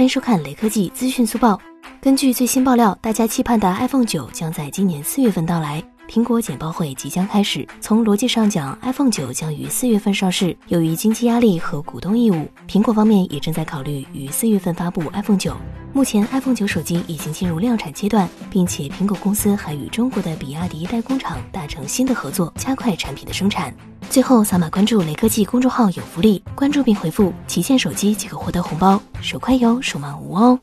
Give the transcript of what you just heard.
欢迎收看雷科技资讯速报。根据最新爆料，大家期盼的 iPhone 九将在今年四月份到来。苹果简报会即将开始。从逻辑上讲，iPhone 九将于四月份上市。由于经济压力和股东义务，苹果方面也正在考虑于四月份发布 iPhone 九。目前，iPhone 九手机已经进入量产阶段，并且苹果公司还与中国的比亚迪代工厂达成新的合作，加快产品的生产。最后，扫码关注雷科技公众号有福利，关注并回复“旗舰手机”即可获得红包，手快有，手慢无哦。